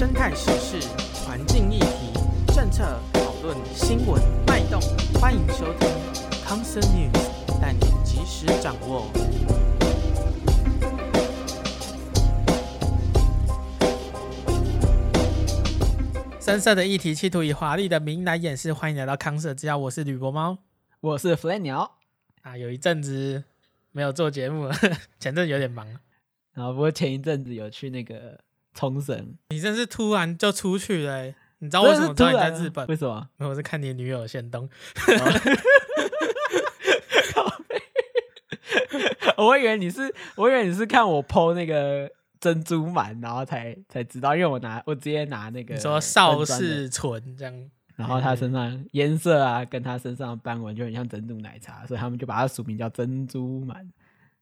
生态时事、环境议题、政策讨论、新闻脉动，欢迎收听康森 News，带你及时掌握。深色的议题，企图以华丽的名来掩饰。欢迎来到康社之家，我是吕博猫，我是弗雷鸟。啊，有一阵子没有做节目了，前阵有点忙。然后不过前一阵子有去那个冲绳，你真是突然就出去了、欸。你知道为什么突然在日本？为什么？因为我是看你女友限动。我以为你是，我以为你是看我 po 那个珍珠满，然后才才知道，因为我拿我直接拿那个你说邵氏醇这样，然后他身上颜色啊，跟他身上的斑纹就很像珍珠奶茶，所以他们就把它俗名叫珍珠满。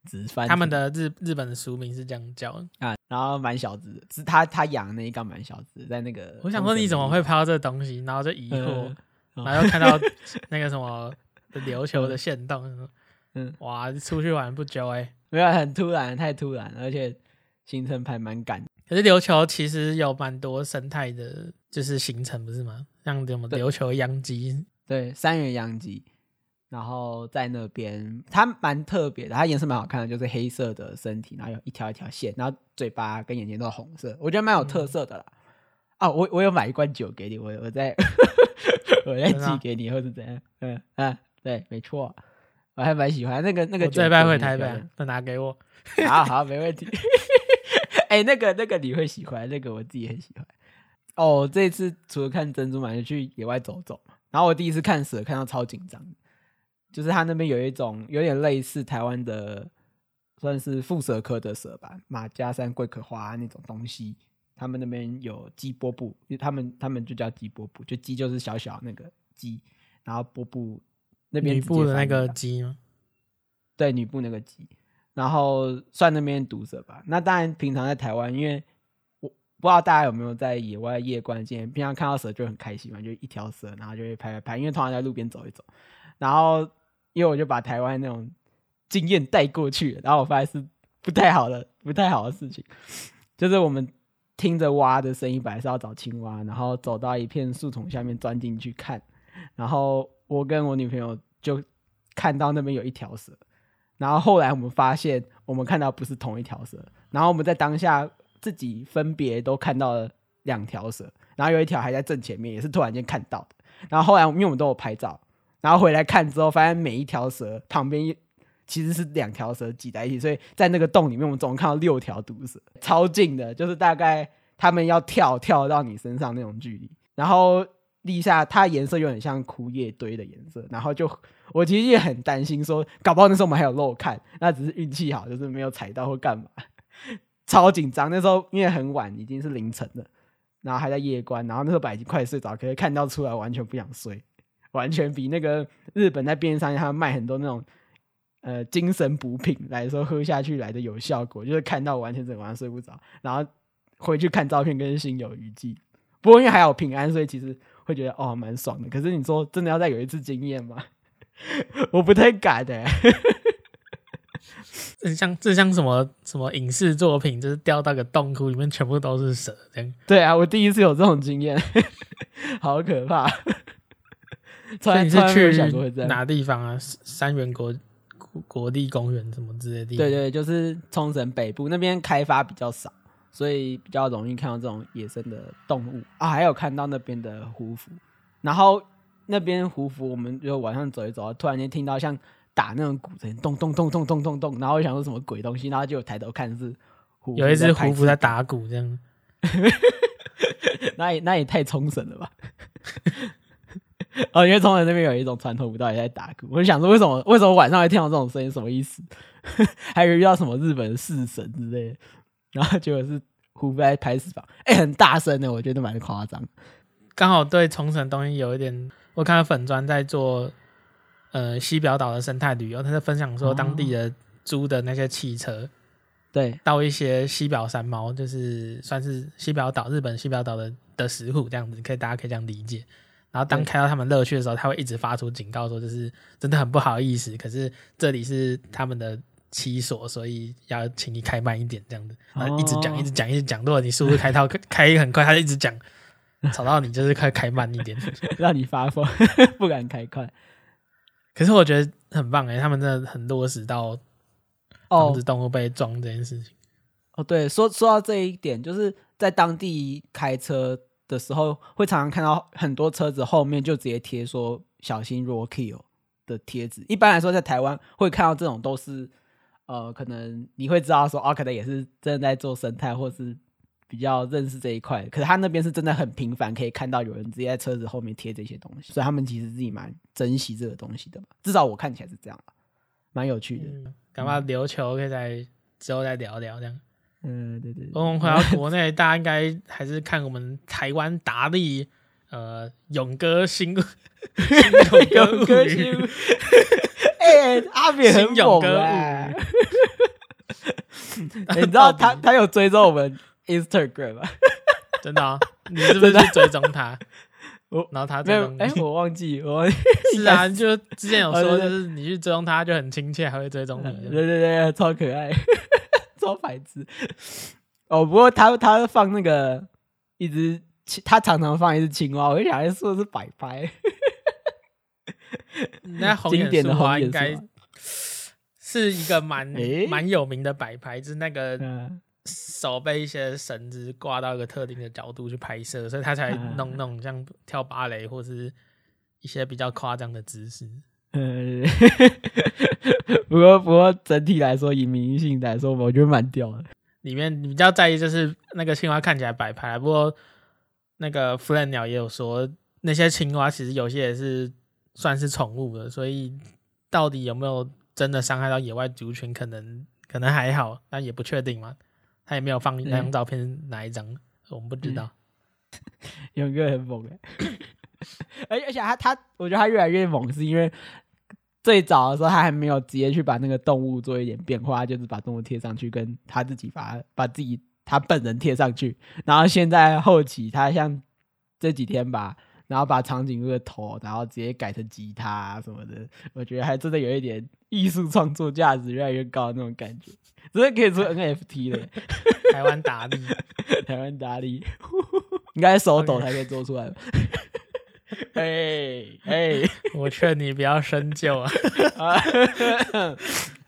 直翻，他们的日日本的俗名是这样叫啊，然后蛮小只，是他他养那一缸蛮小只，在那个。我想说你怎么会拍到这个东西，然后就疑惑，嗯、然后又看到那个什么琉球的线动，嗯，哇，出去玩不久哎、欸，没有很突然，太突然，而且行程排蛮赶。可是琉球其实有蛮多生态的，就是行程不是吗？像什么琉球洋基，对，三元洋基。然后在那边，它蛮特别的，它颜色蛮好看的，就是黑色的身体，然后有一条一条线，然后嘴巴跟眼睛都是红色，我觉得蛮有特色的啦。啊，我我有买一罐酒给你，我我再我再寄给你，或者怎样？嗯啊，对，没错，我还蛮喜欢那个那个酒。再带回台北，再拿给我。好好，没问题。哎，那个那个你会喜欢，那个我自己很喜欢。哦，这次除了看珍珠嘛，就去野外走走嘛。然后我第一次看蛇，看到超紧张。就是他那边有一种有点类似台湾的，算是腹蛇科的蛇吧，马家山贵壳花那种东西。他们那边有鸡波布，他们他们就叫鸡波布，就鸡就是小小那个鸡，然后波布那边女部的那个鸡吗？对，女部那个鸡，然后算那边毒蛇吧。那当然，平常在台湾，因为我不知道大家有没有在野外夜观见，平常看到蛇就很开心嘛，就一条蛇，然后就会拍拍拍，因为通常在路边走一走，然后。因为我就把台湾那种经验带过去，然后我发现是不太好的、不太好的事情。就是我们听着蛙的声音，本来是要找青蛙，然后走到一片树丛下面钻进去看，然后我跟我女朋友就看到那边有一条蛇，然后后来我们发现我们看到不是同一条蛇，然后我们在当下自己分别都看到了两条蛇，然后有一条还在正前面，也是突然间看到的。然后后来因为我们都有拍照。然后回来看之后，发现每一条蛇旁边其实是两条蛇挤在一起，所以在那个洞里面，我们总共看到六条毒蛇，超近的，就是大概他们要跳跳到你身上那种距离。然后立夏它颜色有点像枯叶堆的颜色，然后就我其实也很担心说，搞不好那时候我们还有肉看，那只是运气好，就是没有踩到或干嘛，超紧张。那时候因为很晚，已经是凌晨了，然后还在夜观，然后那时候本来已经快睡着，可是看到出来完全不想睡。完全比那个日本在便利商店他卖很多那种呃精神补品来说喝下去来的有效果，就是看到完全整个晚上睡不着，然后回去看照片跟心有余悸。不过因为还有平安，所以其实会觉得哦蛮爽的。可是你说真的要再有一次经验吗？我不太敢的、欸。这像这像什么什么影视作品，就是掉到个洞窟里面全部都是蛇这样。对啊，我第一次有这种经验，好可怕。所以你是去哪地方啊？三元国国立公园什么之类的地方？对对，就是冲绳北部那边开发比较少，所以比较容易看到这种野生的动物啊。还有看到那边的胡蝠，然后那边胡蝠，我们就晚上走一走，突然间听到像打那种鼓声，咚咚咚咚咚咚咚，然后我想说什么鬼东西，然后就抬头看是胡有一只胡蝠在打鼓，这样，那也那也太冲绳了吧。哦，因为冲绳那边有一种传统舞蹈也在打鼓，我就想说为什么为什么晚上会听到这种声音，什么意思？还以为遇到什么日本的式神之类的，然后结果是胡飞在拍翅膀，哎、欸，很大声的，我觉得蛮夸张。刚好对冲绳东西有一点，我看到粉专在做呃西表岛的生态旅游，他在分享说当地的租的那些汽车，对、哦，到一些西表山猫，就是算是西表岛日本西表岛的的食虎这样子，可以大家可以这样理解。然后当开到他们乐趣的时候，他会一直发出警告说：“就是真的很不好意思，可是这里是他们的七所，所以要请你开慢一点，这样子，然后一直讲，一直讲，一直讲。如果你速度开到开很快，他就一直讲，吵到你就是快开慢一点，让你发疯，不敢开快。可是我觉得很棒哎，他们真的很落实到防止动物被撞这件事情。哦，对，说说到这一点，就是在当地开车的时候，会常常看到很多车子后面就直接贴说“小心 roadkill” 的贴纸。一般来说，在台湾会看到这种都是，呃，可能你会知道说，哦，可能也是真的在做生态，或是比较认识这一块。可是他那边是真的很频繁，可以看到有人直接在车子后面贴这些东西，所以他们其实自己蛮珍惜这个东西的嘛。至少我看起来是这样，蛮有趣的。干嘛琉球可以在之后再聊聊这样。嗯，对对，对。我们回到国内，大家应该还是看我们台湾达利，呃，勇哥新，勇哥新，哎，阿扁很勇哥哎。你知道他他有追踪我们 Instagram 吗？真的啊？你是不是去追踪他？我然后他追踪哎，我忘记我。是啊，就之前有说，就是你去追踪他，就很亲切，还会追踪你。对对对，超可爱。超白痴哦！不过他他放那个一只，他常常放一只青蛙，我就想还说的是摆拍。那 红眼的话应该是一个蛮蛮、欸、有名的摆拍，就是那个手被一些绳子挂到一个特定的角度去拍摄，所以他才弄那种像跳芭蕾或是一些比较夸张的姿势。嗯，不过不过整体来说，以明星来说，我觉得蛮屌的。里面比较在意就是那个青蛙看起来摆拍，不过那个弗兰鸟也有说，那些青蛙其实有些也是算是宠物的，所以到底有没有真的伤害到野外族群，可能可能还好，但也不确定嘛。他也没有放那张照片哪一张，嗯、我们不知道。勇哥很猛哎。而而且他他，我觉得他越来越猛，是因为最早的时候他还没有直接去把那个动物做一点变化，就是把动物贴上去，跟他自己把把自己他本人贴上去。然后现在后期他像这几天吧，然后把长颈鹿的头，然后直接改成吉他啊什么的，我觉得还真的有一点艺术创作价值越来越高的那种感觉，真的可以做 NFT 的。台湾达利，台湾达利，应该手抖才可以做出来。嘿，嘿，我劝你不要深究啊！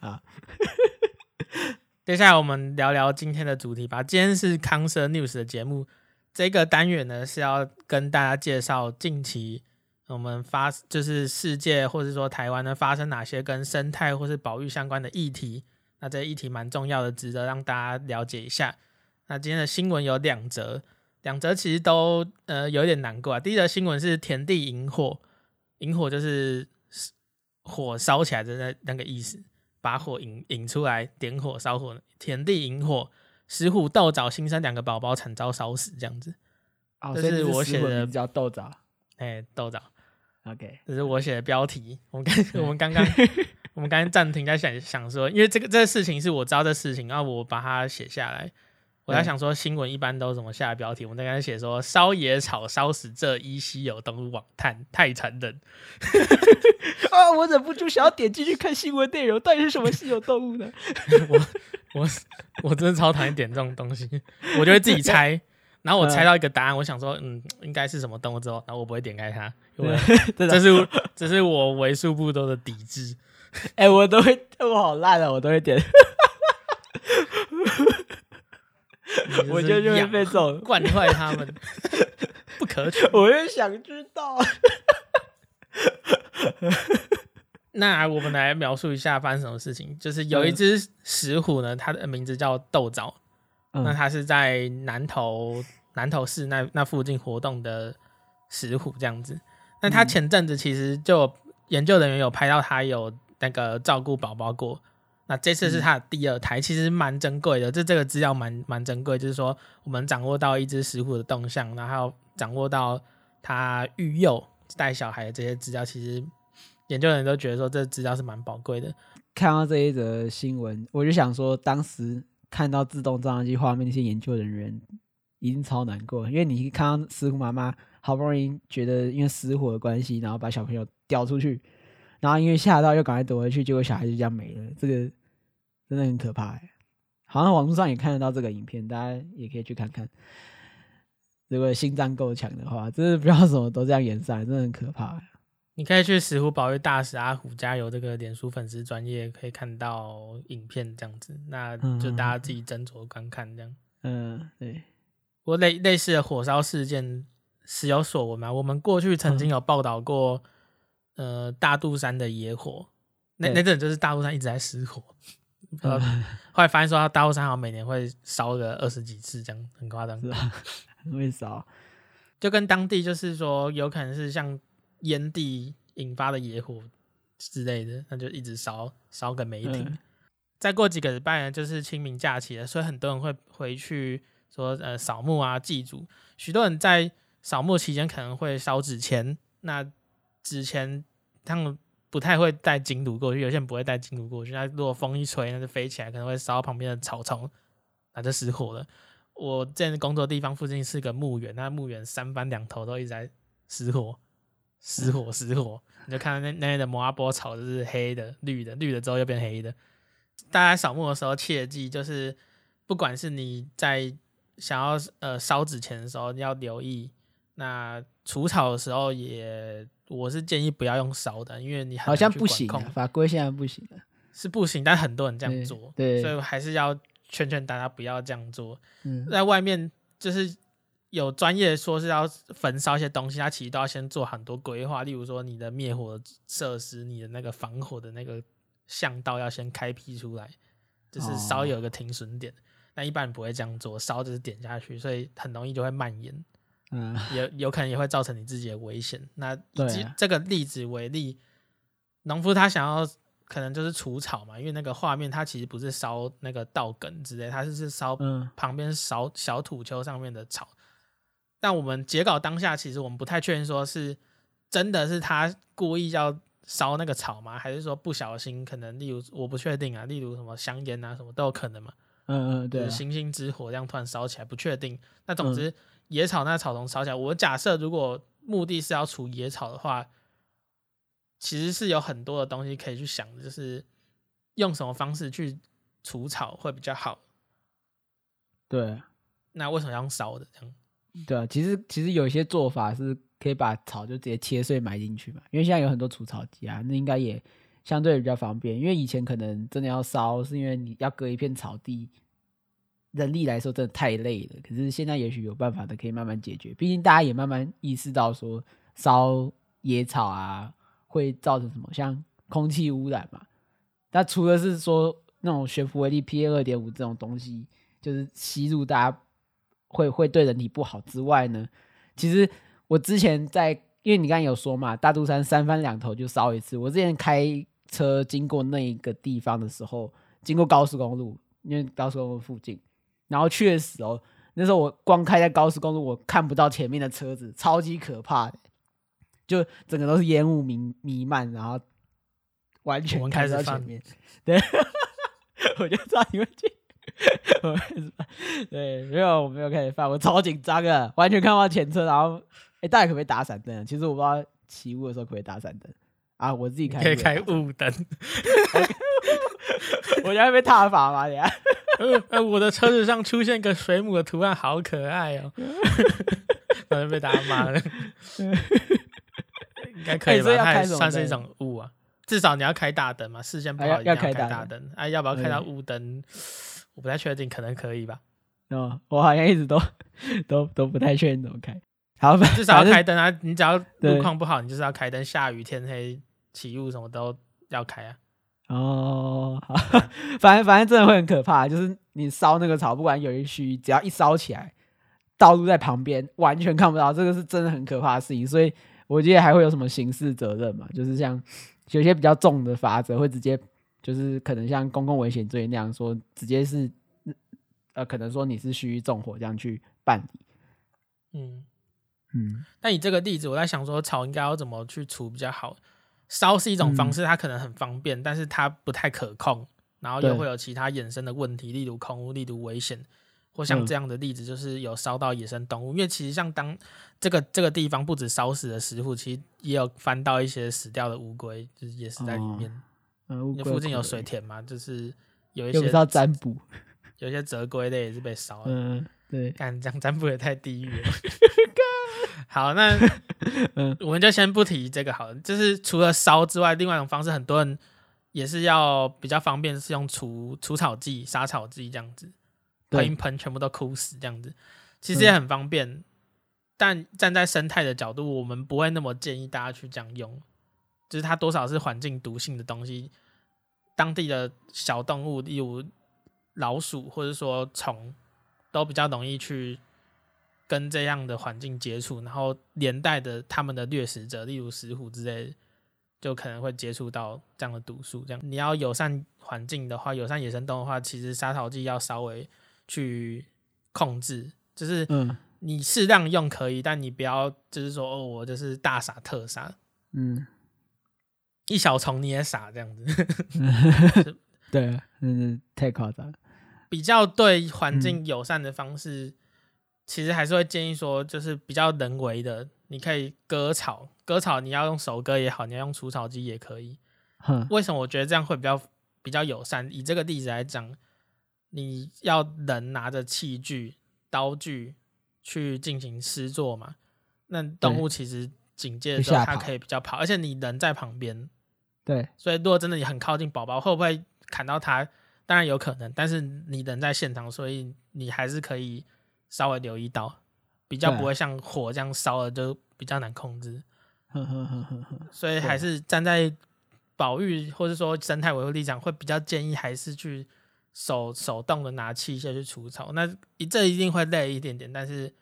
啊，接下来我们聊聊今天的主题吧。今天是康 Sir News 的节目，这个单元呢是要跟大家介绍近期我们发，就是世界或者说台湾呢发生哪些跟生态或是保育相关的议题。那这议题蛮重要的，值得让大家了解一下。那今天的新闻有两则。两则其实都呃有一点难过啊。第一则新闻是田地引火，引火就是火烧起来的那那个意思，把火引引出来，点火烧火。田地引火，石虎豆枣新生两个宝宝惨遭烧死，这样子。哦，这是我写的，叫豆枣。哎，豆枣。OK，这是我写的标题。我们刚我们刚刚 我们刚刚暂停在想想说，因为这个这个事情是我知道的事情，然后我把它写下来。我在想说，新闻一般都怎么下标题？我在刚才写说，烧野草烧死这一稀有动物网探，太残忍 啊！我忍不住想要点进去看新闻内容，到底是什么稀有动物呢？我我我真的超讨厌点这种东西，我就会自己猜，然后我猜到一个答案，我想说，嗯，应该是什么动物之后，然后我不会点开它，因为这是这是我为数不多的抵制。哎、欸，我都会，我好烂啊，我都会点。我就就会被这种 惯坏他们，不可取。我也想知道。那我们来描述一下发生什么事情。就是有一只石虎呢，它的名字叫豆枣。嗯、那它是在南投南投市那那附近活动的石虎这样子。那它前阵子其实就研究人员有拍到它有那个照顾宝宝过。那这次是他的第二胎，嗯、其实蛮珍贵的。这这个资料蛮蛮珍贵，就是说我们掌握到一只石虎的动向，然后掌握到它育幼带小孩的这些资料，其实研究人员都觉得说这资料是蛮宝贵的。看到这一则新闻，我就想说，当时看到自动照相机画面那些研究人员一定超难过，因为你看到石虎妈妈好不容易觉得因为失火的关系，然后把小朋友叼出去，然后因为吓到又赶快躲回去，结果小孩就这样没了。这个。真的很可怕哎。好像网络上也看得到这个影片，大家也可以去看看。如果心脏够强的话，真的不知道什么都这样演上，真的很可怕。你可以去石虎保育大使阿虎加油这个脸书粉丝专页，可以看到影片这样子，那就大家自己斟酌观看这样。嗯，对。不过类类似的火烧事件时有所闻嘛，我们过去曾经有报道过，嗯、呃，大肚山的野火，那那阵就是大肚山一直在失火，呃、嗯，后来发现说大肚山好像每年会烧个二十几次，这样很夸张，是吧？会烧，就跟当地就是说有可能是像。烟蒂引发的野火之类的，那就一直烧烧个没停。嗯、再过几个礼拜呢，就是清明假期了，所以很多人会回去说呃扫墓啊祭祖。许多人在扫墓期间可能会烧纸钱，那纸钱他们不太会带金炉过去，有些人不会带金炉过去。那如果风一吹，那就飞起来，可能会烧到旁边的草丛，那就失火了。我之前工作地方附近是个墓园，那墓园三番两头都一直在失火。失火，失火！你就看到那那边的摩阿波草就是黑的、绿的，绿的之后又变黑的。大家扫墓的时候切记，就是不管是你在想要呃烧纸钱的时候，要留意。那除草的时候也，我是建议不要用烧的，因为你好像不行，法规现在不行了，是不行。但很多人这样做，对，所以还是要劝劝大家不要这样做。嗯，在外面就是。有专业说是要焚烧一些东西，它其实都要先做很多规划，例如说你的灭火设施、你的那个防火的那个巷道要先开辟出来，就是稍有一个停损点。那、哦、一般人不会这样做，烧就是点下去，所以很容易就会蔓延，嗯，也有可能也会造成你自己的危险。那以这个例子为例，农夫他想要可能就是除草嘛，因为那个画面他其实不是烧那个稻梗之类，他是是烧旁边烧小土丘上面的草。但我们截稿当下，其实我们不太确认说是真的是他故意要烧那个草吗？还是说不小心？可能例如我不确定啊，例如什么香烟啊什么都有可能嘛。嗯嗯，对，星星之火这样突然烧起来，不确定。那总之野草那草丛烧起来，我假设如果目的是要除野草的话，其实是有很多的东西可以去想的，就是用什么方式去除草会比较好。对，那为什么要用烧的这样？对啊，其实其实有一些做法是可以把草就直接切碎埋进去嘛，因为现在有很多除草机啊，那应该也相对比较方便。因为以前可能真的要烧，是因为你要割一片草地，人力来说真的太累了。可是现在也许有办法的，可以慢慢解决。毕竟大家也慢慢意识到说烧野草啊会造成什么，像空气污染嘛。那除了是说那种悬浮微粒 PM 二点五这种东西，就是吸入大家。会会对人体不好之外呢，其实我之前在，因为你刚才有说嘛，大肚山三番两头就烧一次。我之前开车经过那一个地方的时候，经过高速公路，因为高速公路附近，然后确实哦，那时候我光开在高速公路，我看不到前面的车子，超级可怕的，就整个都是烟雾弥弥漫，然后完全看不到前面。对，我就知道你会进。对，没有，我没有开始放，我超紧张的，完全看不到前车。然后，哎、欸，大家可不可以打闪灯？其实我不知道起雾的时候可不可以打闪灯啊？我自己开，可以开雾灯。我现在被踏法吗？等下，呃，我的车子上出现一个水母的图案，好可爱哦。可能被大家骂了。应该可以吧？欸、它也算是一种雾啊。至少你要开大灯嘛，视线不好要，要开大灯。哎、啊，要不要开到雾灯？我不太确定，可能可以吧。哦，我好像一直都都都不太确定怎么开。好，至少要开灯啊！你只要路况不好，你就是要开灯。下雨天黑起雾什么都要开啊。哦，好，反正反正真的会很可怕，就是你烧那个草，不管有一区，只要一烧起来，道路在旁边完全看不到，这个是真的很可怕的事情。所以我觉得还会有什么刑事责任嘛？就是像有些比较重的法则会直接。就是可能像公共危险罪那样说，直接是，呃，可能说你是蓄意纵火这样去办理。嗯嗯。那你这个例子，我在想说，草应该要怎么去除比较好？烧是一种方式，它可能很方便，嗯、但是它不太可控，然后又会有其他衍生的问题，例如空污，例如危险，或像这样的例子，就是有烧到野生动物。嗯、因为其实像当这个这个地方不止烧死了食物，其实也有翻到一些死掉的乌龟，就是也是在里面。哦附近有水田嘛，就是有一些要占卜，有一些折龟类也是被烧了。嗯，对，干这样占卜也太地狱了。好，那 嗯，我们就先不提这个好了。就是除了烧之外，另外一种方式，很多人也是要比较方便，是用除除草剂、杀草剂这样子，喷一喷，全部都枯死这样子，其实也很方便。嗯、但站在生态的角度，我们不会那么建议大家去这样用，就是它多少是环境毒性的东西，当地的小动物，例如老鼠或者说虫，都比较容易去。跟这样的环境接触，然后连带的他们的掠食者，例如石虎之类，就可能会接触到这样的毒素。这样。你要友善环境的话，友善野生动物的话，其实杀草剂要稍微去控制，就是你适量用可以，但你不要就是说哦，我就是大傻特傻，嗯，一小虫你也傻这样子，对，嗯，太夸张，比较对环境友善的方式。嗯其实还是会建议说，就是比较人为的，你可以割草，割草你要用手割也好，你要用除草机也可以。为什么我觉得这样会比较比较友善？以这个例子来讲，你要人拿着器具、刀具去进行施作嘛？那动物其实警戒的时候，它可以比较跑，而且你人在旁边。对，所以如果真的你很靠近宝宝，会不会砍到它？当然有可能，但是你人在现场，所以你还是可以。稍微留意到，比较不会像火这样烧了就比较难控制，所以还是站在保育或者说生态维护立场，会比较建议还是去手手动的拿器械去除草。那这一定会累一点点，但是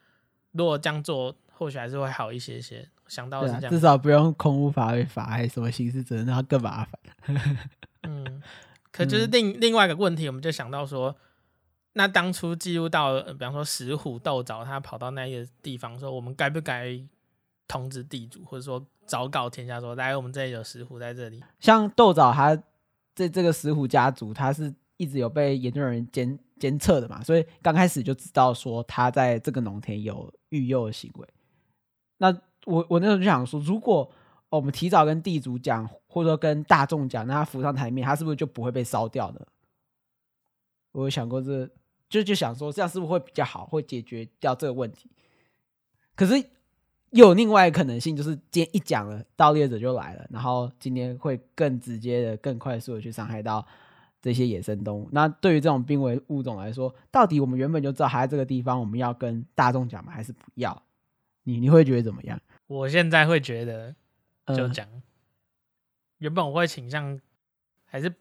如果这样做，或许还是会好一些些。想到是这样，至少不用空污法违法还有什么刑事责任，那更麻烦。嗯，可就是另另外一个问题，我们就想到说。那当初记录到，比方说石虎、豆藻，他跑到那个地方，说我们该不该通知地主，或者说昭告天下说，来我们这里有石虎在这里。像豆藻，他这这个石虎家族，他是一直有被研究人员监监测的嘛，所以刚开始就知道说他在这个农田有育幼的行为。那我我那时候就想说，如果我们提早跟地主讲，或者说跟大众讲，那他浮上台面，他是不是就不会被烧掉呢？我有想过这。就就想说，这样是不是会比较好，会解决掉这个问题？可是又有另外一个可能性，就是今天一讲了，盗猎者就来了，然后今天会更直接的、更快速的去伤害到这些野生动物。那对于这种濒危物种来说，到底我们原本就知道还在这个地方，我们要跟大众讲吗？还是不要？你你会觉得怎么样？我现在会觉得就讲。嗯、原本我会倾向，还是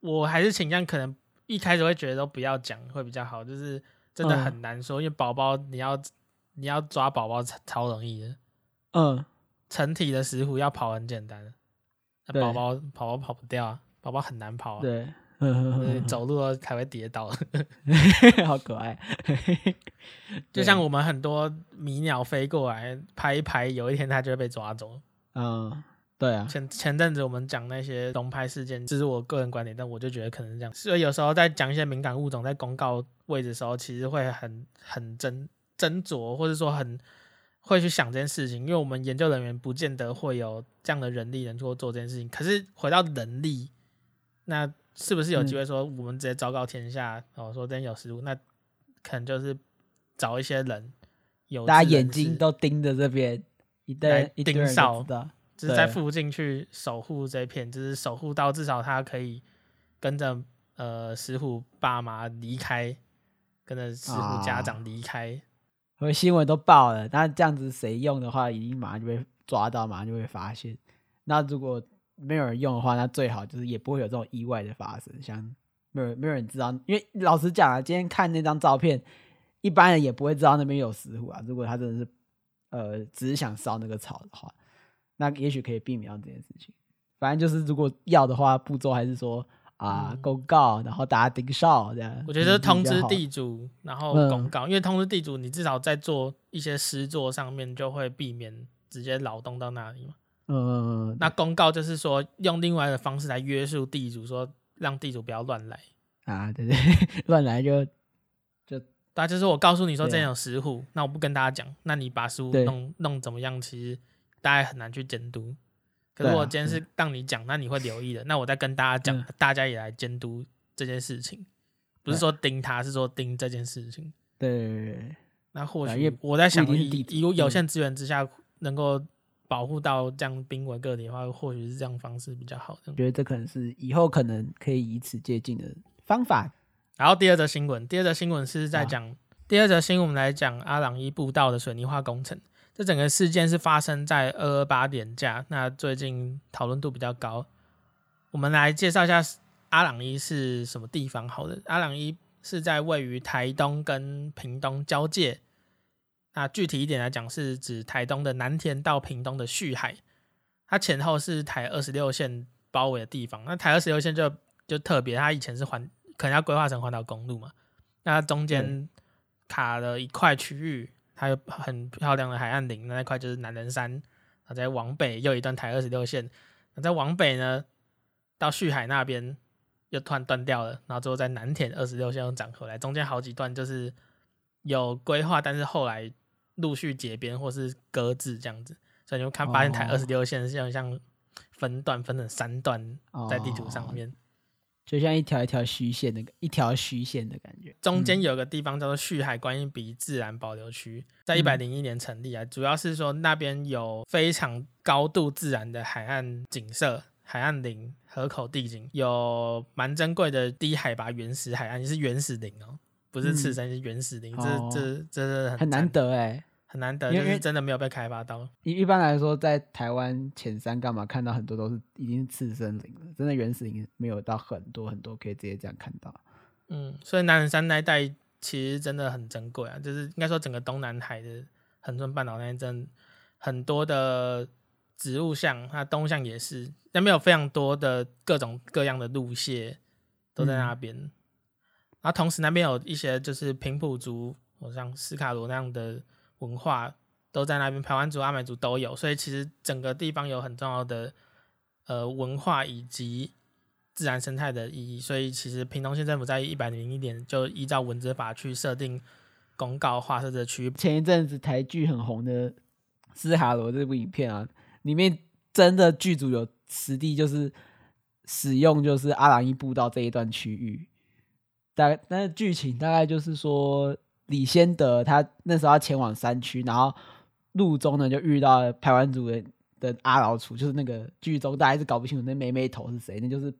我还是倾向可能。一开始会觉得都不要讲会比较好，就是真的很难说，嗯、因为宝宝你要你要抓宝宝超容易的，嗯，成体的石虎要跑很简单，那宝宝宝跑跑不掉啊，宝宝很难跑啊，对，走路才会跌倒，好可爱，就像我们很多迷鸟飞过来拍一拍，有一天它就会被抓走，嗯。对啊，前前阵子我们讲那些龙拍事件，这是我个人观点，但我就觉得可能是这样。所以有时候在讲一些敏感物种在公告位置的时候，其实会很很斟斟酌，或者说很会去想这件事情，因为我们研究人员不见得会有这样的人力能够做这件事情。可是回到人力，那是不是有机会说我们直接昭告天下，嗯、哦，说真有失误，那可能就是找一些人，有大家眼睛都盯着这边，一对一盯梢的。就是在附近去守护这一片，就是守护到至少他可以跟着呃石虎爸妈离开，跟着石虎家长离开。因为新闻都报了，那这样子谁用的话，一定马上就被抓到，马上就会发现。那如果没有人用的话，那最好就是也不会有这种意外的发生。像没有没有人知道，因为老实讲啊，今天看那张照片，一般人也不会知道那边有石虎啊。如果他真的是呃只是想烧那个草的话。那也许可以避免掉这件事情。反正就是，如果要的话，步骤还是说啊，公告，然后大家盯梢这样。我觉得通知地主，然后公告，嗯、因为通知地主，你至少在做一些施作上面就会避免直接劳动到那里嘛。嗯。那公告就是说，用另外的方式来约束地主，说让地主不要乱来啊。对 对，乱来就就，大家就是我告诉你说这边有石虎，啊、那我不跟大家讲，那你把石虎弄弄怎么样？其实。大家很难去监督，可是我今天是让你讲，啊、那你会留意的。那我再跟大家讲，嗯、大家也来监督这件事情，不是说盯他，是说盯这件事情。对，那或许我在想，以以有限资源之下，能够保护到这样濒危个体的话，或许是这样方式比较好。我觉得这可能是以后可能可以以此借鉴的方法。然后第二则新闻，第二则新闻是在讲，第二则新闻我们来讲阿朗伊步道的水泥化工程。这整个事件是发生在二二八连假，那最近讨论度比较高。我们来介绍一下阿朗伊是什么地方。好的，阿朗伊是在位于台东跟屏东交界。那具体一点来讲，是指台东的南田到屏东的旭海，它前后是台二十六线包围的地方。那台二十六线就就特别，它以前是环，可能要规划成环岛公路嘛。那中间卡了一块区域。它有很漂亮的海岸林，那块就是南仁山。然后再往北又一段台二十六线，那再往北呢，到旭海那边又突然断掉了，然后最后在南田二十六线又长回来。中间好几段就是有规划，但是后来陆续解编或是搁置这样子，所以你就看发现台二十六线是像像分段分成三段在地图上面。就像一条一条虚线那个一条虚线的感觉，中间有个地方叫做旭海观音鼻自然保留区，在一百零一年成立啊，主要是说那边有非常高度自然的海岸景色、海岸林、河口地景，有蛮珍贵的低海拔原始海岸，是原始林哦，不是赤山，是原始林，这这这是很难得哎。很难得，因为真的没有被开发到。一一般来说，在台湾浅山干嘛看到很多都是已经是次生林了，真的原始林没有到很多很多可以直接这样看到。嗯，所以南仁山那一带其实真的很珍贵啊，就是应该说整个东南海的恒春半岛那一阵很多的植物像，那东向也是，那边有非常多的各种各样的路蟹都在那边。嗯、然后同时那边有一些就是平埔族，或像斯卡罗那样的。文化都在那边，排湾族、阿美族都有，所以其实整个地方有很重要的呃文化以及自然生态的意义。所以其实屏东县政府在一百零一年就依照文资法去设定公告，划设这区域。前一阵子台剧很红的《斯卡罗》这部影片啊，里面真的剧组有实地就是使用就是阿朗伊步道这一段区域，大概那剧情大概就是说。李先德他那时候要前往山区，然后路中呢就遇到排湾族的的阿老楚，就是那个剧中大家是搞不清楚那妹妹头是谁，那就是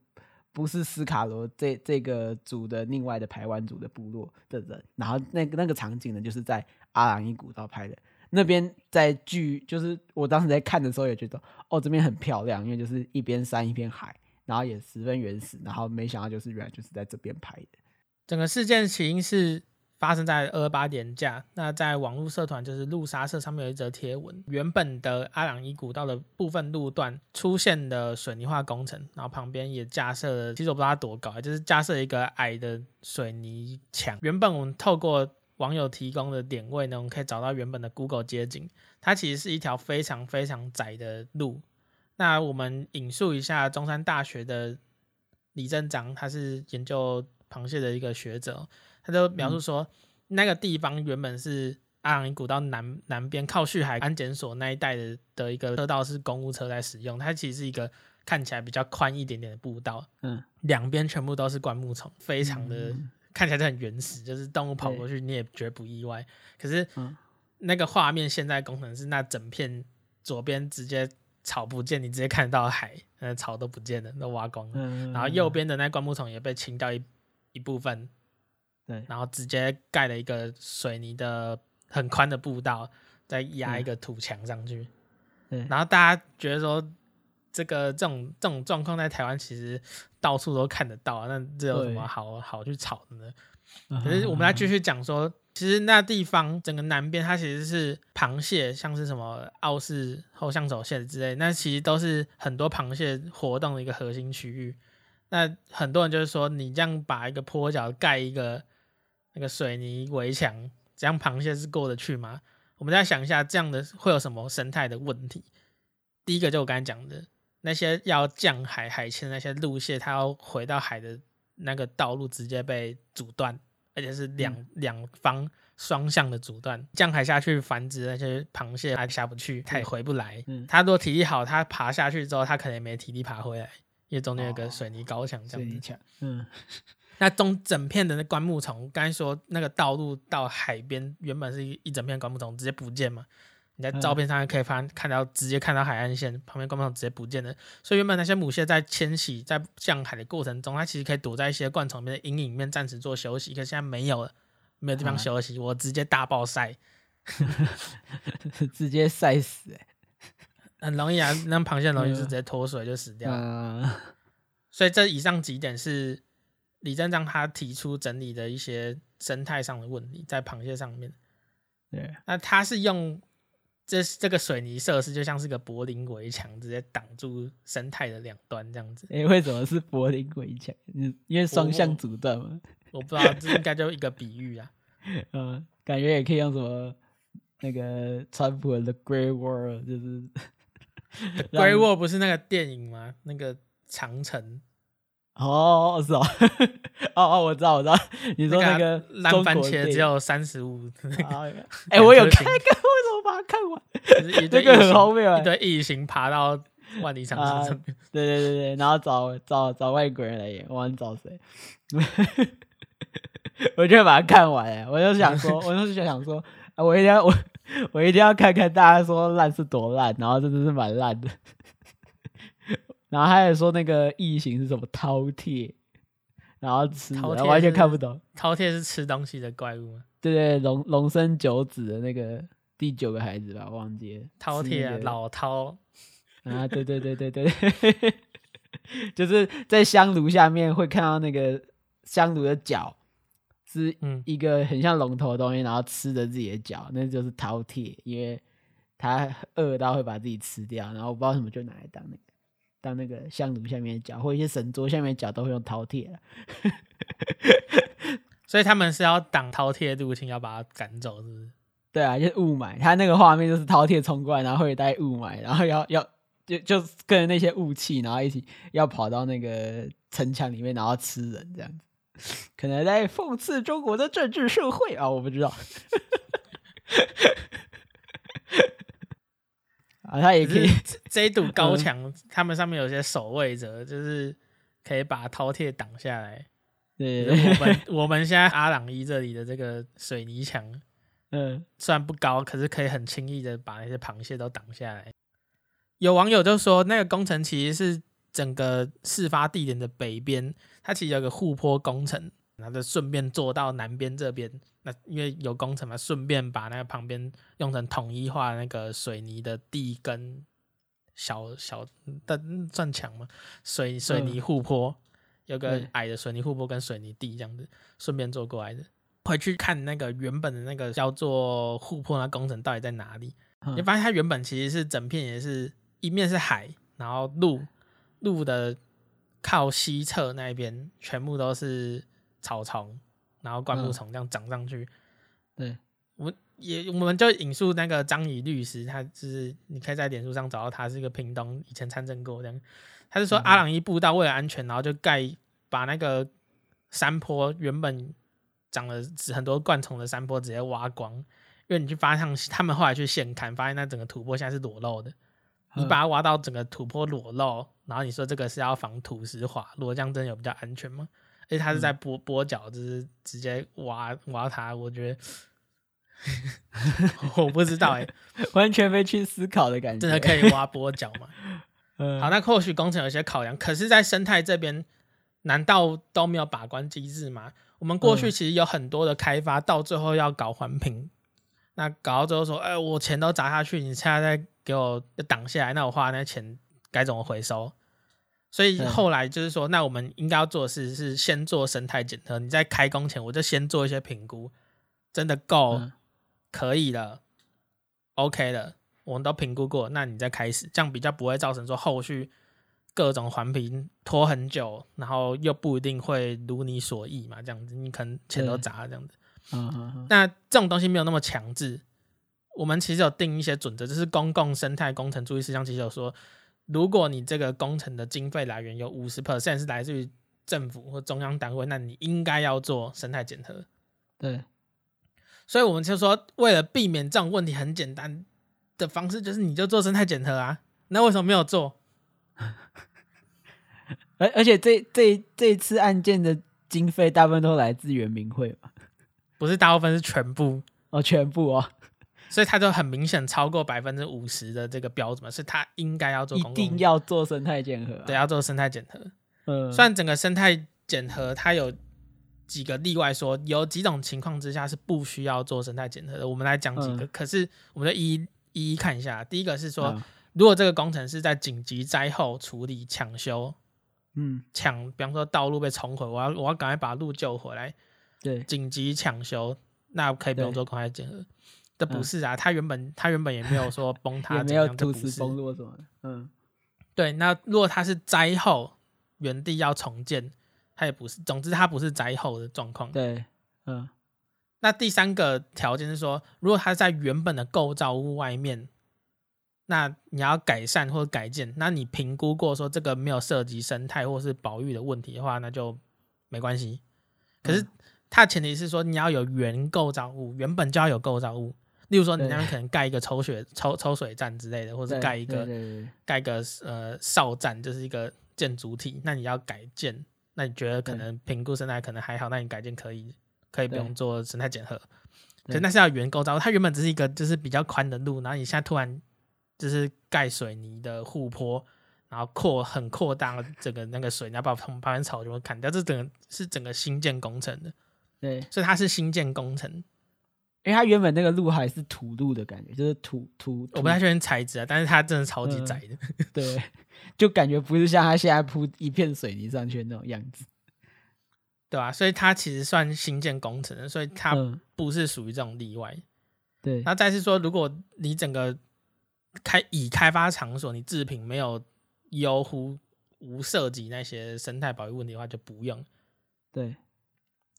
不是斯卡罗这这个族的另外的排湾族的部落的人。然后那个那个场景呢，就是在阿朗壹步道拍的。那边在剧就是我当时在看的时候也觉得，哦，这边很漂亮，因为就是一边山一边海，然后也十分原始。然后没想到就是原来就是在这边拍的。整个事件起因是。发生在二八连假，那在网络社团就是路杀社上面有一则贴文，原本的阿朗伊古道的部分路段出现了水泥化工程，然后旁边也架设了，其实我不知道它多高，就是架设一个矮的水泥墙。原本我们透过网友提供的点位呢，我们可以找到原本的 Google 街景，它其实是一条非常非常窄的路。那我们引述一下中山大学的李正章，他是研究螃蟹的一个学者。他就描述说，那个地方原本是阿朗壹古道南南边靠旭海安检所那一带的的一个车道，是公务车在使用。它其实是一个看起来比较宽一点点的步道，嗯，两边全部都是灌木丛，非常的看起来就很原始，就是动物跑过去你也绝不意外。可是那个画面现在工程是那整片左边直接草不见，你直接看得到海，那草都不见了，都挖光了。然后右边的那灌木丛也被清掉一一部分。对，然后直接盖了一个水泥的很宽的步道，再压一个土墙上去。嗯，然后大家觉得说，这个这种这种状况在台湾其实到处都看得到，那这有什么好好去吵的呢？可是我们来继续讲说，其实那地方整个南边它其实是螃蟹，像是什么澳式后向手蟹之类，那其实都是很多螃蟹活动的一个核心区域。那很多人就是说，你这样把一个坡脚盖一个。那个水泥围墙，这样螃蟹是过得去吗？我们再想一下，这样的会有什么生态的问题？第一个就我刚才讲的，那些要降海海迁的那些路蟹，它要回到海的那个道路直接被阻断，而且是两两、嗯、方双向的阻断。降海下去繁殖那些螃蟹它下不去，它也回不来。嗯，它如果体力好，它爬下去之后，它可能也没体力爬回来。因为中间有个水泥高墙，这样子。嗯。那中整片的那灌木丛，刚才说那个道路到海边原本是一一整片灌木丛，直接不见嘛？你在照片上可以发看到，直接看到海岸线旁边灌木丛直接不见了。所以原本那些母蟹在迁徙、在向海的过程中，它其实可以躲在一些灌丛里面的阴影里面暂时做休息。可是现在没有了，没有地方休息，我直接大暴晒，直接晒死、欸，很容易啊！那螃蟹很容易就直接脱水就死掉了。所以这以上几点是。李正章他提出整理的一些生态上的问题，在螃蟹上面。对，那他是用这这个水泥设施，就像是个柏林围墙，直接挡住生态的两端这样子。哎、欸，为什么是柏林围墙？因为双向阻断嘛。我不知道，这应该就一个比喻啊。嗯，感觉也可以用什么那个川普的 The Great Wall，就是 Great Wall 不是那个电影吗？那个长城。哦，是哦，哦哦，我知道，我知道，你说那个烂番茄只有三十五，哎，我有看，看，为什么把它看完？这个很荒谬，一堆异形爬到万里长城上面，对对对对，然后找找找外国人来演，我忘找谁？我就把它看完，哎，我就想说，我就想说，我一定要我我一定要看看大家说烂是多烂，然后真的是蛮烂的。然后他还说那个异形是什么饕餮，然后吃，然后完全看不懂。饕餮是吃东西的怪物吗？对对，龙龙生九子的那个第九个孩子吧，忘记了。饕餮啊，老饕啊，对对对对对，就是在香炉下面会看到那个香炉的脚是一个很像龙头的东西，然后吃着自己的脚，那就是饕餮，因为他饿到会把自己吃掉，然后我不知道什么就拿来当那个。当那个香炉下面的脚，或一些神桌下面的脚都会用饕餮，所以他们是要挡饕餮入侵，要把它赶走，是不是？对啊，就是雾霾。他那个画面就是饕餮冲过来，然后会带雾霾，然后要要就就跟着那些雾气，然后一起要跑到那个城墙里面，然后吃人这样子。可能在讽刺中国的政治社会啊，我不知道。啊，他也可以 这一堵高墙，嗯、他们上面有些守卫者，就是可以把饕餮挡下来。对，我们 我们现在阿朗伊这里的这个水泥墙，嗯，虽然不高，可是可以很轻易的把那些螃蟹都挡下来。有网友就说，那个工程其实是整个事发地点的北边，它其实有个护坡工程。然后就顺便做到南边这边，那因为有工程嘛，顺便把那个旁边用成统一化那个水泥的地跟小小的算墙嘛，水水泥护坡，有个矮的水泥护坡跟水泥地这样子，顺便做过来的。回去看那个原本的那个叫做护坡那工程到底在哪里？你发现它原本其实是整片也是一面是海，然后路路的靠西侧那边全部都是。草丛，然后灌木丛这样长上去。嗯、对，我也我们就引述那个张仪律师，他就是你可以在脸书上找到他，是一个屏东以前参政过这样。他是说阿朗伊步道为了安全，然后就盖把那个山坡原本长了很多灌丛的山坡直接挖光，因为你去发现他们后来去现勘，发现那整个土坡现在是裸露的。你把它挖到整个土坡裸露，然后你说这个是要防土石滑落，这样真的有比较安全吗？而且他是在剥剥脚，就是直接挖挖它。我觉得 我不知道哎、欸，完全没去思考的感觉。真的可以挖剥脚吗？嗯，好，那或许工程有些考量，可是，在生态这边，难道都没有把关机制吗？我们过去其实有很多的开发，到最后要搞环评，那搞到最后说，哎，我钱都砸下去，你现在再给我挡下来，那我花那钱该怎么回收？所以后来就是说，那我们应该要做的事是先做生态检测。你在开工前，我就先做一些评估，真的够可以了，OK 了，我们都评估过，那你再开始，这样比较不会造成说后续各种环评拖很久，然后又不一定会如你所意嘛，这样子你可能钱都砸了这样子。嗯嗯嗯。那这种东西没有那么强制，我们其实有定一些准则，就是公共生态工程注意事项，其实有说。如果你这个工程的经费来源有五十 percent 是来自于政府或中央单位，那你应该要做生态检核。对，所以我们就说，为了避免这种问题，很简单的方式就是你就做生态检核啊。那为什么没有做？而而且这这这次案件的经费大部分都来自圆明会吧？不是大部分是全部哦，全部哦，所以他就很明显超过百分之五十的这个标准嘛，是他应该要做一定要做生态检核，啊，对，要做生态检核。嗯，虽然整个生态检核它有几个例外说，说有几种情况之下是不需要做生态检核的，我们来讲几个，嗯、可是我们就一一一一看一下。第一个是说，嗯、如果这个工程是在紧急灾后处理抢修。嗯，抢，比方说道路被冲毁，我要我要赶快把路救回来。对，紧急抢修，那可以不用做公开检核。这不是啊，他原本他原本也没有说崩 塌，也没有土石崩落什么的。嗯，对，那如果他是灾后原地要重建，他也不是。总之，他不是灾后的状况。对，嗯。那第三个条件是说，如果他在原本的构造物外面。那你要改善或者改建，那你评估过说这个没有涉及生态或是保育的问题的话，那就没关系。可是它的前提是说你要有原构造物，原本就要有构造物。例如说你那边可能盖一个抽水抽抽水站之类的，或者盖一个盖个呃哨站，就是一个建筑体。那你要改建，那你觉得可能评估生态可能还好，那你改建可以可以不用做生态检核。可是那是要原构造，它原本只是一个就是比较宽的路，然后你现在突然。就是盖水泥的护坡，然后扩很扩大整个那个水，你要把旁边草全部砍掉。这整个是整个新建工程的，对，所以它是新建工程，因为它原本那个路还是土路的感觉，就是土土，土。我不太确定材质啊，但是它真的超级窄的，嗯，对，就感觉不是像它现在铺一片水泥上去的那种样子，对吧，啊？所以它其实算新建工程的，所以它不是属于这种例外。嗯，对，那再是说，如果你整个开已开发场所，你制品没有优乎无涉及那些生态保育问题的话，就不用。对，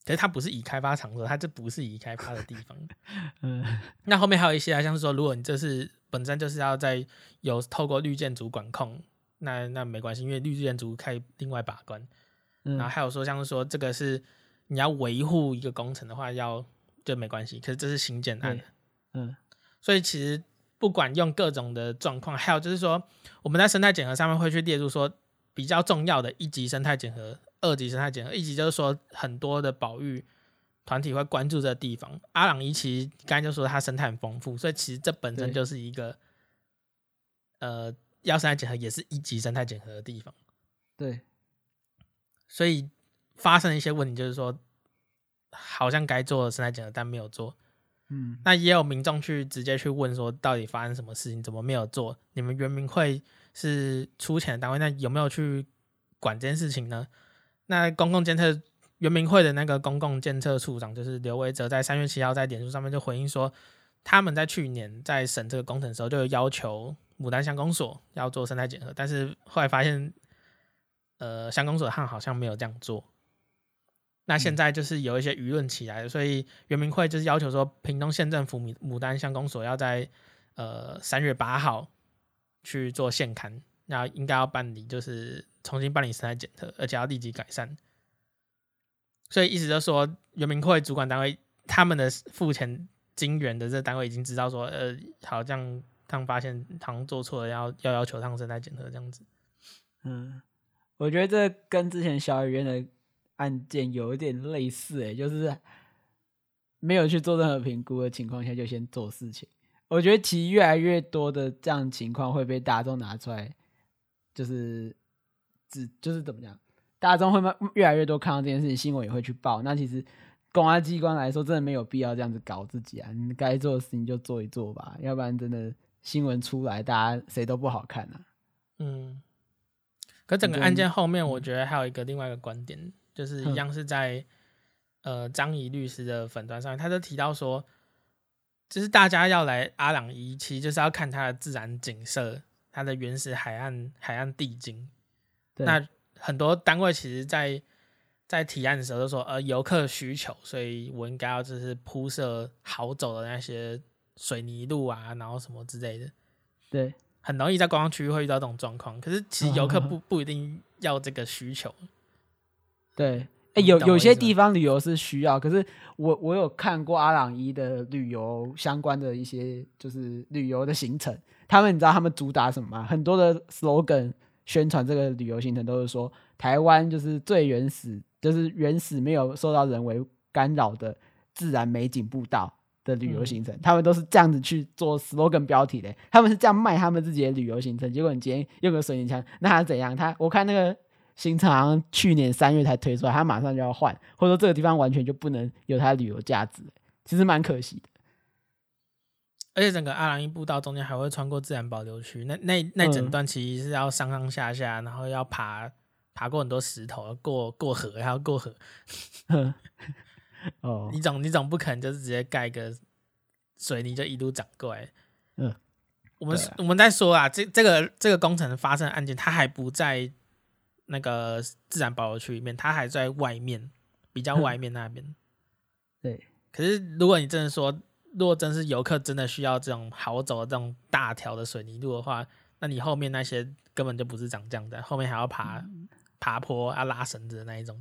可是它不是已开发场所，它这不是已开发的地方。嗯，那后面还有一些啊，像是说，如果你这是本身就是要在有透过绿建筑管控，那那没关系，因为绿建筑可以另外把关。嗯，然后还有说，像是说这个是你要维护一个工程的话，要就没关系。可是这是新建案。嗯，所以其实。不管用各种的状况，还有就是说，我们在生态检核上面会去列入说比较重要的一级生态检核、二级生态检核。一级就是说很多的保育团体会关注这个地方。阿朗伊其实刚才就说它生态很丰富，所以其实这本身就是一个呃要生态检核也是一级生态检核的地方。对，所以发生一些问题，就是说好像该做生态检核，但没有做。嗯，那也有民众去直接去问说，到底发生什么事情，怎么没有做？你们原民会是出钱的单位，那有没有去管这件事情呢？那公共监测原民会的那个公共监测处长就是刘维泽，在三月七号在脸书上面就回应说，他们在去年在审这个工程的时候，就有要求牡丹乡公所要做生态检核，但是后来发现，呃，乡公所他好像没有这样做。那现在就是有一些舆论起来了，所以原民会就是要求说，屏东县政府牡牡丹乡公所要在呃三月八号去做现刊，那应该要办理就是重新办理生态检测，而且要立即改善。所以意思就是说，原民会主管单位他们的付钱金源的这单位已经知道说，呃，好像他们发现他们做错了，要要要求他们生态检测这样子。嗯，我觉得这跟之前小雨院的。案件有一点类似，哎，就是没有去做任何评估的情况下就先做事情。我觉得其实越来越多的这样情况会被大众拿出来，就是只就是怎么讲，大众会慢越来越多看到这件事情，新闻也会去报。那其实公安机关来说，真的没有必要这样子搞自己啊！你该做的事情就做一做吧，要不然真的新闻出来，大家谁都不好看啊。嗯，可整个案件后面，我觉得还有一个另外一个观点。就是一样是在呃张仪律师的粉团上面，他就提到说，就是大家要来阿朗伊，其实就是要看它的自然景色，它的原始海岸海岸地景。那很多单位其实在在提案的时候都说，呃，游客需求，所以我应该要就是铺设好走的那些水泥路啊，然后什么之类的。对，很容易在观光区域会遇到这种状况。可是其实游客不不一定要这个需求。对，哎、欸，有有些地方旅游是需要，可是我我有看过阿朗伊的旅游相关的一些就是旅游的行程，他们你知道他们主打什么吗？很多的 slogan 宣传这个旅游行程，都是说台湾就是最原始，就是原始没有受到人为干扰的自然美景步道的旅游行程。嗯、他们都是这样子去做 slogan 标题的，他们是这样卖他们自己的旅游行程。结果你今天用个水泥墙，那他怎样？他我看那个行程好像去年三月才推出来，他马上就要换，或者说这个地方完全就不能有它的旅游价值，其实蛮可惜的。而且整个阿朗伊步道中间还会穿过自然保留区，那那那整段其实是要上上下下，然后要爬爬过很多石头，过过河还要过河。哦，你总你总不可能就是直接盖个水泥就一路长过来。嗯，我们、啊、我们在说啊，这这个这个工程发生的案件，它还不在那个自然保留区里面，它还在外面，比较外面那边。对，可是如果你真的说。如果真是游客真的需要这种好走的这种大条的水泥路的话，那你后面那些根本就不是长这样的，后面还要爬爬坡啊、拉绳子的那一种，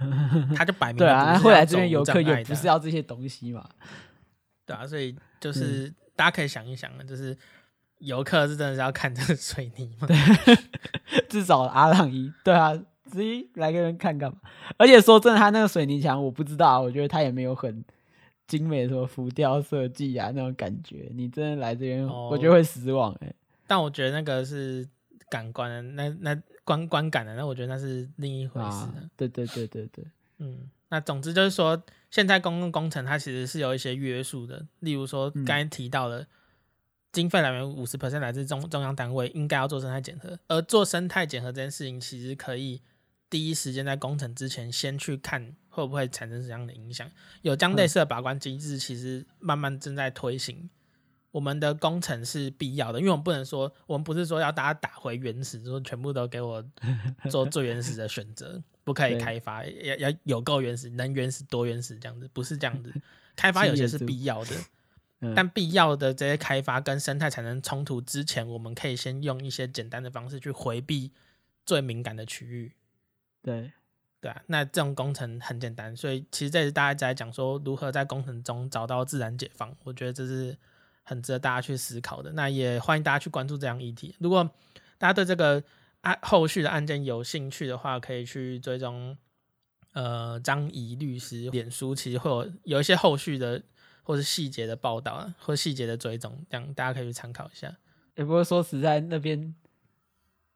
他就摆明了对啊，会来这边游客也不是要这些东西嘛，对啊，所以就是、嗯、大家可以想一想啊，就是游客是真的是要看这个水泥吗？对，至少阿朗一，对啊，直接来个人看干嘛？而且说真的，他那个水泥墙我不知道，我觉得他也没有很。精美的什么浮雕设计啊，那种感觉，你真的来这边，我觉得会失望哎、欸。但我觉得那个是感官的，那那观观感的，那我觉得那是另一回事、啊。对对对对对，嗯，那总之就是说，现在公共工程它其实是有一些约束的，例如说刚才提到的，经费来源五十 percent 来自中中央单位，应该要做生态检核，而做生态检核这件事情，其实可以第一时间在工程之前先去看。会不会产生什么样的影响？有这样类似的把关机制，其实慢慢正在推行。我们的工程是必要的，因为我们不能说，我们不是说要大家打回原始，说全部都给我 做最原始的选择，不可以开发，要要有够原始，能原始多原始这样子，不是这样子。开发有些是必要的，但必要的这些开发跟生态产生冲突之前，我们可以先用一些简单的方式去回避最敏感的区域。对。对啊，那这种工程很简单，所以其实这是大家在讲说如何在工程中找到自然解放，我觉得这是很值得大家去思考的。那也欢迎大家去关注这样议题。如果大家对这个案后续的案件有兴趣的话，可以去追踪呃张怡律师脸书，其实会有有一些后续的或是细节的报道啊或细节的追踪，这样大家可以去参考一下。也不过说实在那边。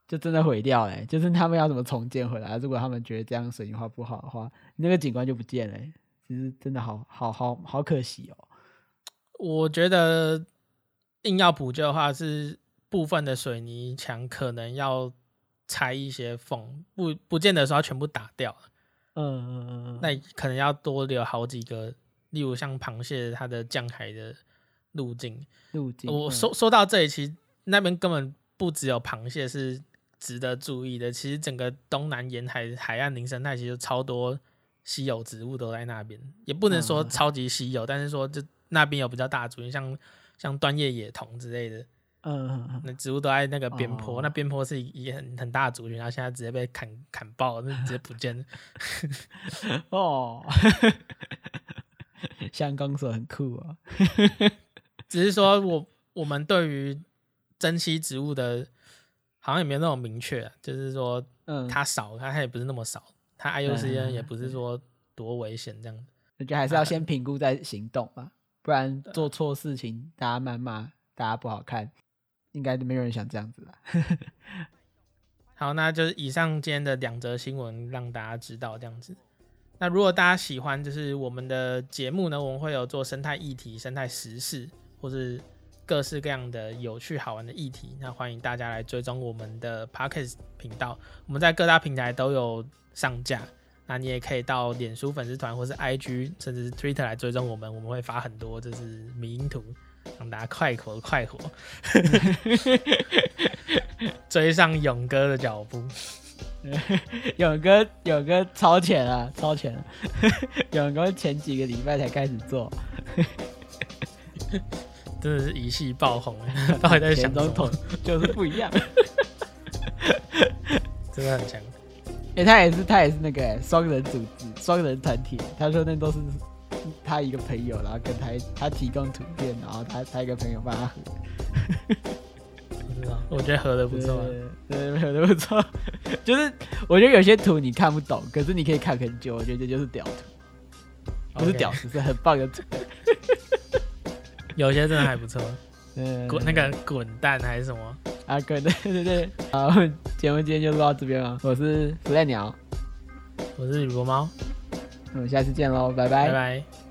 就真的毁掉嘞、欸，就是他们要怎么重建回来？如果他们觉得这样水泥化不好的话，那个景观就不见了、欸。其实真的好好好好可惜哦。我觉得硬要补救的话，是部分的水泥墙可能要拆一些缝，不不见得说要全部打掉。嗯嗯嗯，那可能要多留好几个，例如像螃蟹它的降海的路径。路径。我说说到这里，其实那边根本不只有螃蟹是。值得注意的，其实整个东南沿海海岸林生态其实超多稀有植物都在那边，也不能说超级稀有，嗯、但是说就那边有比较大的族群，像像端叶野桐之类的，嗯，那植物都在那个边坡，哦、那边坡是一很很大的族群，然后现在直接被砍砍爆，那直接不见了。哦，香港所很酷啊，只是说我我们对于珍稀植物的。好像也没有那么明确，就是说，嗯，它少，它它也不是那么少，它 IUCN 也不是说多危险这样子。我觉得还是要先评估再行动吧，不然做错事情，大家谩骂，大家不好看，应该都没有人想这样子吧。好，那就是以上今天的两则新闻，让大家知道这样子。那如果大家喜欢，就是我们的节目呢，我们会有做生态议题、生态时事，或是。各式各样的有趣好玩的议题，那欢迎大家来追踪我们的 Podcast 频道。我们在各大平台都有上架，那你也可以到脸书粉丝团或是 IG 甚至是 Twitter 来追踪我们。我们会发很多就是迷因图，让大家快活快活，追上勇哥的脚步。勇哥，勇哥超前啊，超前！勇哥前几个礼拜才开始做。真的是一系爆红，到底在想什么？就是不一样，真的很强。哎、欸，他也是，他也是那个双人组织、双人团体。他说那都是他一个朋友，然后跟他他提供图片，然后他他一个朋友帮他合。我觉得合的不错，对，合的不错。就是我觉得有些图你看不懂，可是你可以看很久。我觉得这就是屌图，不是屌图，是很棒的图。有些真的还不错。嗯滚那个滚蛋还是什么啊？滚蛋，对对对。好，节目今天就录到这边了。我是福袋鸟，我是雨果猫。我们下次见喽，拜拜，拜拜。